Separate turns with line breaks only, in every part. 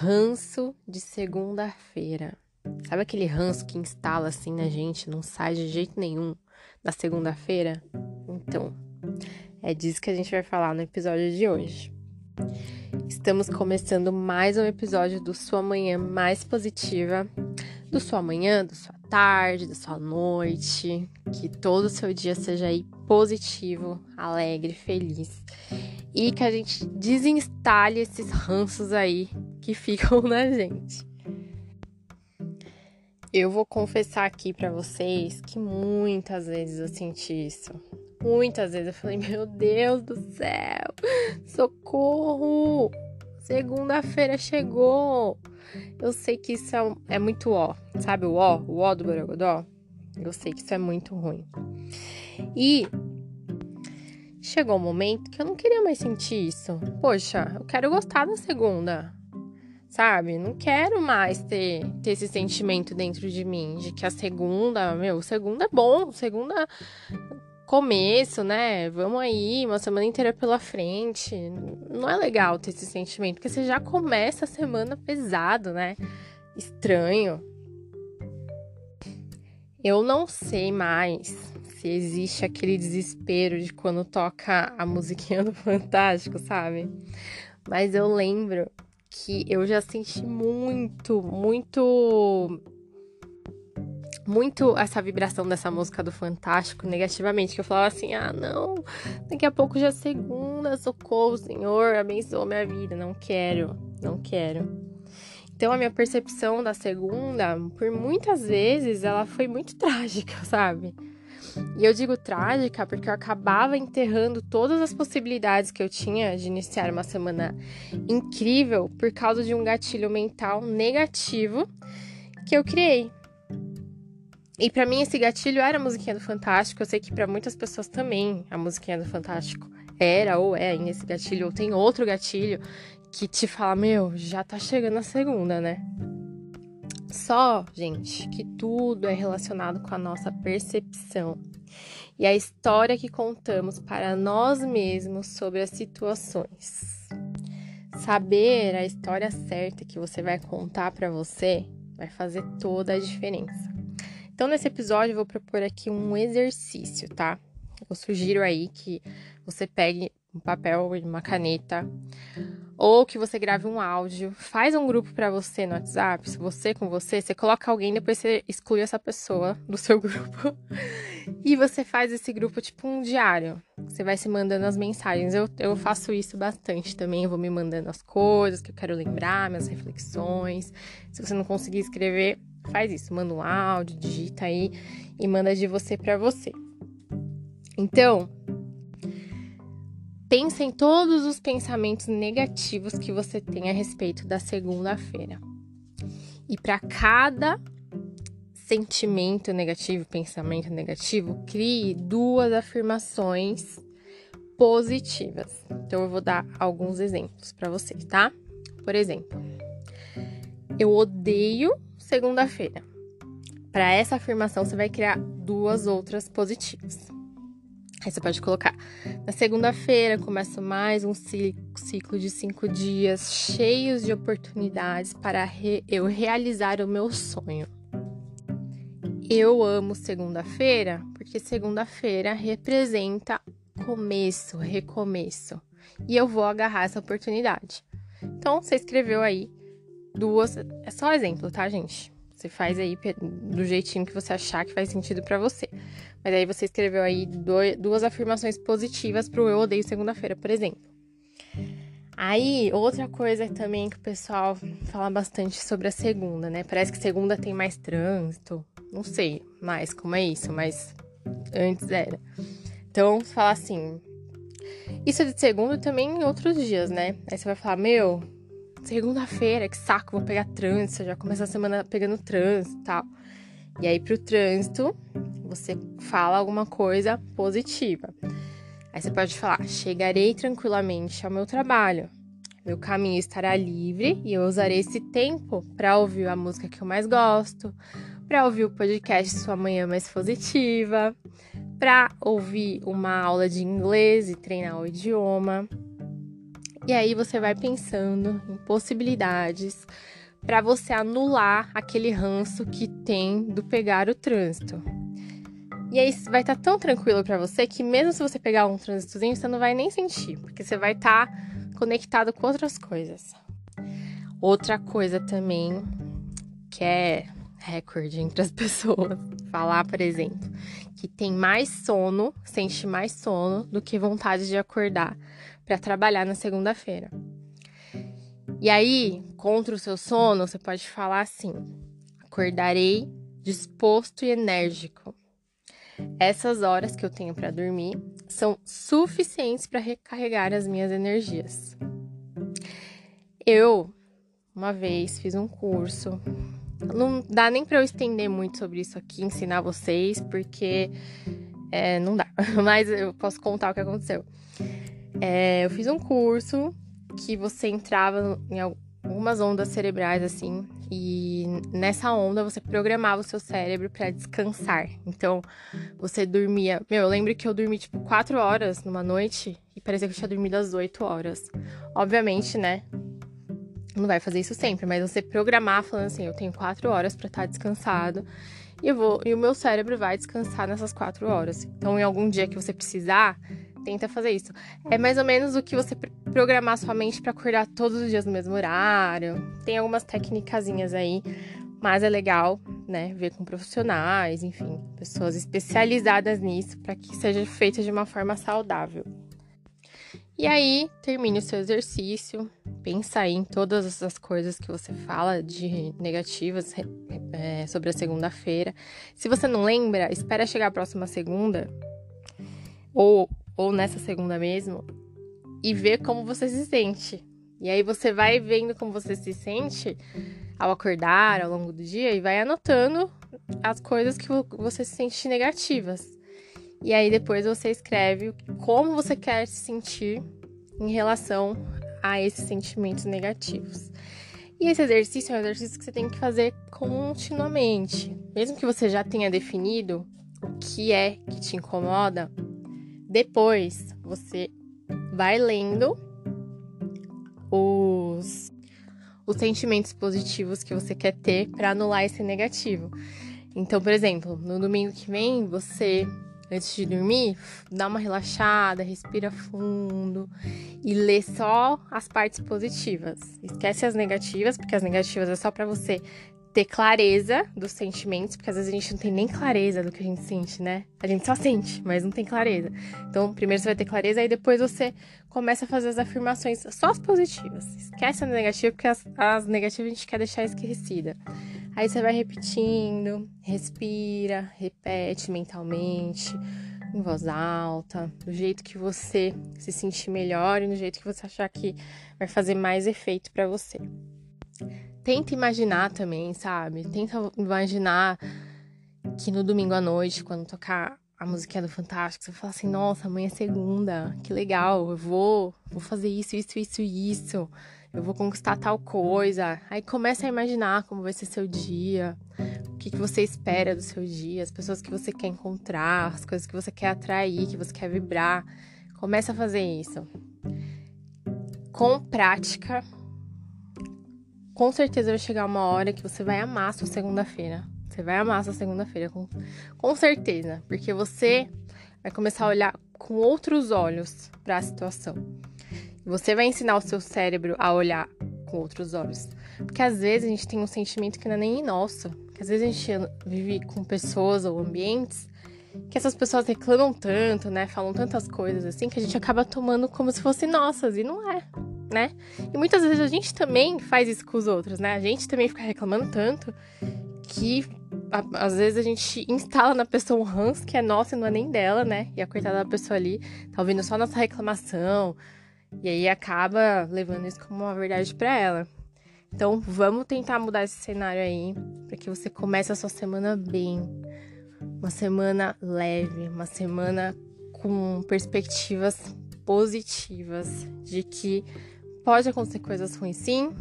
ranço de segunda-feira. Sabe aquele ranço que instala assim na gente, não sai de jeito nenhum na segunda-feira? Então, é disso que a gente vai falar no episódio de hoje. Estamos começando mais um episódio do Sua Manhã Mais Positiva, do Sua Manhã, da Sua Tarde, da Sua Noite, que todo o seu dia seja aí positivo, alegre, feliz e que a gente desinstale esses ranços aí que ficam na gente. Eu vou confessar aqui para vocês que muitas vezes eu senti isso. Muitas vezes eu falei, meu Deus do céu, socorro! Segunda-feira chegou! Eu sei que isso é, é muito ó, sabe o ó, o ó do Borogodó? Eu sei que isso é muito ruim. E chegou um momento que eu não queria mais sentir isso. Poxa, eu quero gostar da segunda. Sabe? Não quero mais ter, ter esse sentimento dentro de mim de que a segunda, meu, segunda é bom, segunda começo, né? Vamos aí, uma semana inteira pela frente. Não é legal ter esse sentimento, porque você já começa a semana pesado, né? Estranho. Eu não sei mais se existe aquele desespero de quando toca a musiquinha do Fantástico, sabe? Mas eu lembro que eu já senti muito, muito muito essa vibração dessa música do Fantástico negativamente, que eu falava assim: "Ah, não, daqui a pouco já é segunda, socorro, Senhor, abençoa minha vida, não quero, não quero". Então a minha percepção da segunda, por muitas vezes, ela foi muito trágica, sabe? E eu digo trágica porque eu acabava enterrando todas as possibilidades que eu tinha de iniciar uma semana incrível por causa de um gatilho mental negativo que eu criei. E para mim esse gatilho era a musiquinha do Fantástico. Eu sei que para muitas pessoas também a musiquinha do Fantástico era ou é ainda esse gatilho, ou tem outro gatilho que te fala, meu, já tá chegando a segunda, né? Só, gente, que tudo é relacionado com a nossa percepção e a história que contamos para nós mesmos sobre as situações. Saber a história certa que você vai contar para você vai fazer toda a diferença. Então, nesse episódio, eu vou propor aqui um exercício, tá? Eu sugiro aí que você pegue um papel e uma caneta, ou que você grave um áudio, faz um grupo para você no WhatsApp, você com você, você coloca alguém, depois você exclui essa pessoa do seu grupo. e você faz esse grupo tipo um diário. Você vai se mandando as mensagens. Eu, eu faço isso bastante também. Eu vou me mandando as coisas que eu quero lembrar, minhas reflexões. Se você não conseguir escrever, faz isso. Manda um áudio, digita aí e manda de você para você. Então, Pensa em todos os pensamentos negativos que você tem a respeito da segunda-feira. E para cada sentimento negativo, pensamento negativo, crie duas afirmações positivas. Então eu vou dar alguns exemplos para vocês, tá? Por exemplo, eu odeio segunda-feira. Para essa afirmação você vai criar duas outras positivas. Aí você pode colocar. Na segunda-feira começa mais um ciclo de cinco dias cheios de oportunidades para re eu realizar o meu sonho. Eu amo segunda-feira porque segunda-feira representa começo, recomeço. E eu vou agarrar essa oportunidade. Então, você escreveu aí duas. É só exemplo, tá, gente? Você faz aí do jeitinho que você achar que faz sentido para você. Mas aí você escreveu aí duas afirmações positivas pro Eu Odeio Segunda-feira, por exemplo. Aí, outra coisa também que o pessoal fala bastante sobre a segunda, né? Parece que segunda tem mais trânsito. Não sei mais como é isso, mas antes era. Então, fala assim. Isso é de segunda também em outros dias, né? Aí você vai falar, meu, segunda-feira, que saco, vou pegar trânsito, já começa a semana pegando trânsito e tal. E aí, pro trânsito, você fala alguma coisa positiva. Aí você pode falar: chegarei tranquilamente ao meu trabalho. Meu caminho estará livre e eu usarei esse tempo para ouvir a música que eu mais gosto, para ouvir o podcast Sua Manhã Mais Positiva, para ouvir uma aula de inglês e treinar o idioma. E aí você vai pensando em possibilidades para você anular aquele ranço que tem do pegar o trânsito. E aí vai estar tá tão tranquilo para você que mesmo se você pegar um trânsitozinho, você não vai nem sentir, porque você vai estar tá conectado com outras coisas. Outra coisa também que é recorde entre as pessoas, falar, por exemplo, que tem mais sono, sente mais sono do que vontade de acordar para trabalhar na segunda-feira. E aí, contra o seu sono, você pode falar assim: acordarei disposto e enérgico. Essas horas que eu tenho para dormir são suficientes para recarregar as minhas energias. Eu, uma vez, fiz um curso não dá nem para eu estender muito sobre isso aqui, ensinar vocês, porque é, não dá. Mas eu posso contar o que aconteceu. É, eu fiz um curso que você entrava em algumas ondas cerebrais, assim, e nessa onda você programava o seu cérebro para descansar. Então, você dormia. Meu, eu lembro que eu dormi tipo 4 horas numa noite e parecia que eu tinha dormido às 8 horas. Obviamente, né? não vai fazer isso sempre, mas você programar falando assim, eu tenho quatro horas para estar tá descansado e eu vou e o meu cérebro vai descansar nessas quatro horas. Então, em algum dia que você precisar, tenta fazer isso. É mais ou menos o que você programar sua mente para acordar todos os dias no mesmo horário. Tem algumas técnicas aí, mas é legal, né, ver com profissionais, enfim, pessoas especializadas nisso para que seja feito de uma forma saudável. E aí, termine o seu exercício, pensa aí em todas essas coisas que você fala de negativas é, sobre a segunda-feira. Se você não lembra, espera chegar a próxima segunda, ou, ou nessa segunda mesmo, e ver como você se sente. E aí você vai vendo como você se sente ao acordar ao longo do dia e vai anotando as coisas que você se sente negativas. E aí depois você escreve como você quer se sentir em relação a esses sentimentos negativos. E esse exercício é um exercício que você tem que fazer continuamente. Mesmo que você já tenha definido o que é que te incomoda, depois você vai lendo os, os sentimentos positivos que você quer ter para anular esse negativo. Então, por exemplo, no domingo que vem, você antes de dormir, dá uma relaxada, respira fundo e lê só as partes positivas. Esquece as negativas, porque as negativas é só para você ter clareza dos sentimentos, porque às vezes a gente não tem nem clareza do que a gente sente, né? A gente só sente, mas não tem clareza. Então, primeiro você vai ter clareza, aí depois você começa a fazer as afirmações só as positivas. Esquece as negativas, porque as, as negativas a gente quer deixar esquecida. Aí você vai repetindo, respira, repete mentalmente, em voz alta, do jeito que você se sentir melhor e do jeito que você achar que vai fazer mais efeito para você. Tenta imaginar também, sabe? Tenta imaginar que no domingo à noite, quando tocar a musiquinha do Fantástico, você fala assim: nossa, amanhã é segunda, que legal, eu vou, vou fazer isso, isso, isso, isso eu vou conquistar tal coisa. Aí começa a imaginar como vai ser seu dia, o que, que você espera do seu dia, as pessoas que você quer encontrar, as coisas que você quer atrair, que você quer vibrar. Começa a fazer isso. Com prática, com certeza vai chegar uma hora que você vai amar sua segunda-feira. Você vai amar sua segunda-feira, com, com certeza. Porque você vai começar a olhar com outros olhos para a situação. Você vai ensinar o seu cérebro a olhar com outros olhos. Porque às vezes a gente tem um sentimento que não é nem nosso. Que às vezes a gente vive com pessoas ou ambientes que essas pessoas reclamam tanto, né? Falam tantas coisas assim que a gente acaba tomando como se fossem nossas e não é, né? E muitas vezes a gente também faz isso com os outros, né? A gente também fica reclamando tanto que a, às vezes a gente instala na pessoa um ranço que é nosso e não é nem dela, né? E a coitada da pessoa ali tá ouvindo só nossa reclamação, e aí acaba levando isso como uma verdade para ela. Então, vamos tentar mudar esse cenário aí para que você comece a sua semana bem. Uma semana leve, uma semana com perspectivas positivas de que pode acontecer coisas ruins sim,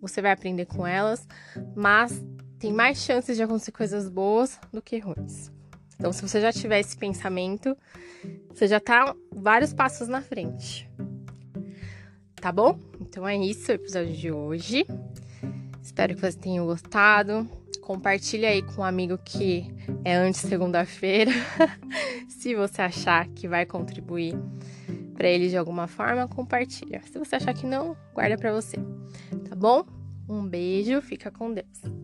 você vai aprender com elas, mas tem mais chances de acontecer coisas boas do que ruins. Então, se você já tiver esse pensamento, você já tá vários passos na frente. Tá bom? Então é isso o episódio de hoje. Espero que você tenha gostado. Compartilhe aí com um amigo que é antes segunda-feira, se você achar que vai contribuir para ele de alguma forma, compartilha. Se você achar que não, guarda para você. Tá bom? Um beijo, fica com Deus.